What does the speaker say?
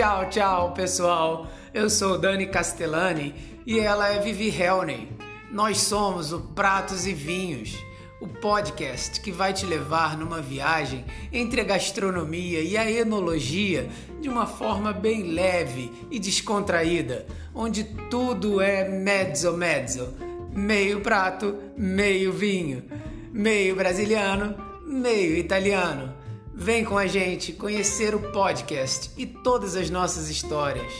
Tchau, tchau, pessoal. Eu sou Dani Castellani e ela é Vivi Helney. Nós somos o Pratos e Vinhos, o podcast que vai te levar numa viagem entre a gastronomia e a enologia de uma forma bem leve e descontraída, onde tudo é mezzo mezzo, meio prato, meio vinho, meio brasiliano, meio italiano. Vem com a gente conhecer o podcast e todas as nossas histórias.